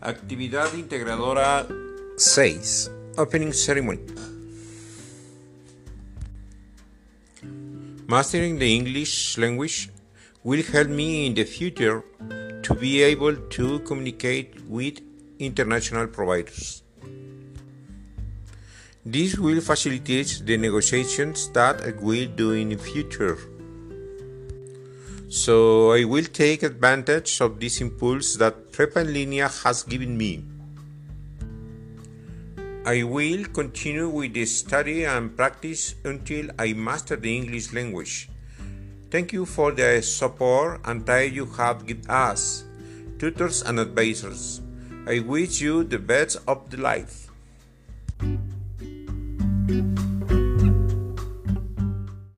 Actividad integradora 6. Opening Ceremony. Mastering the English language will help me in the future to be able to communicate with international providers. This will facilitate the negotiations that I will do in the future. So I will take advantage of this impulse that Prepa Línea has given me. I will continue with the study and practice until I master the English language. Thank you for the support and time you have given us, tutors and advisors. I wish you the best of the life.